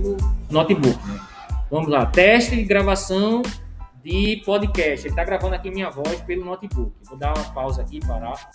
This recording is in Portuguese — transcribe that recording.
pelo notebook. Né? Vamos lá, teste de gravação de podcast. Ele está gravando aqui minha voz pelo notebook. Vou dar uma pausa aqui, parar.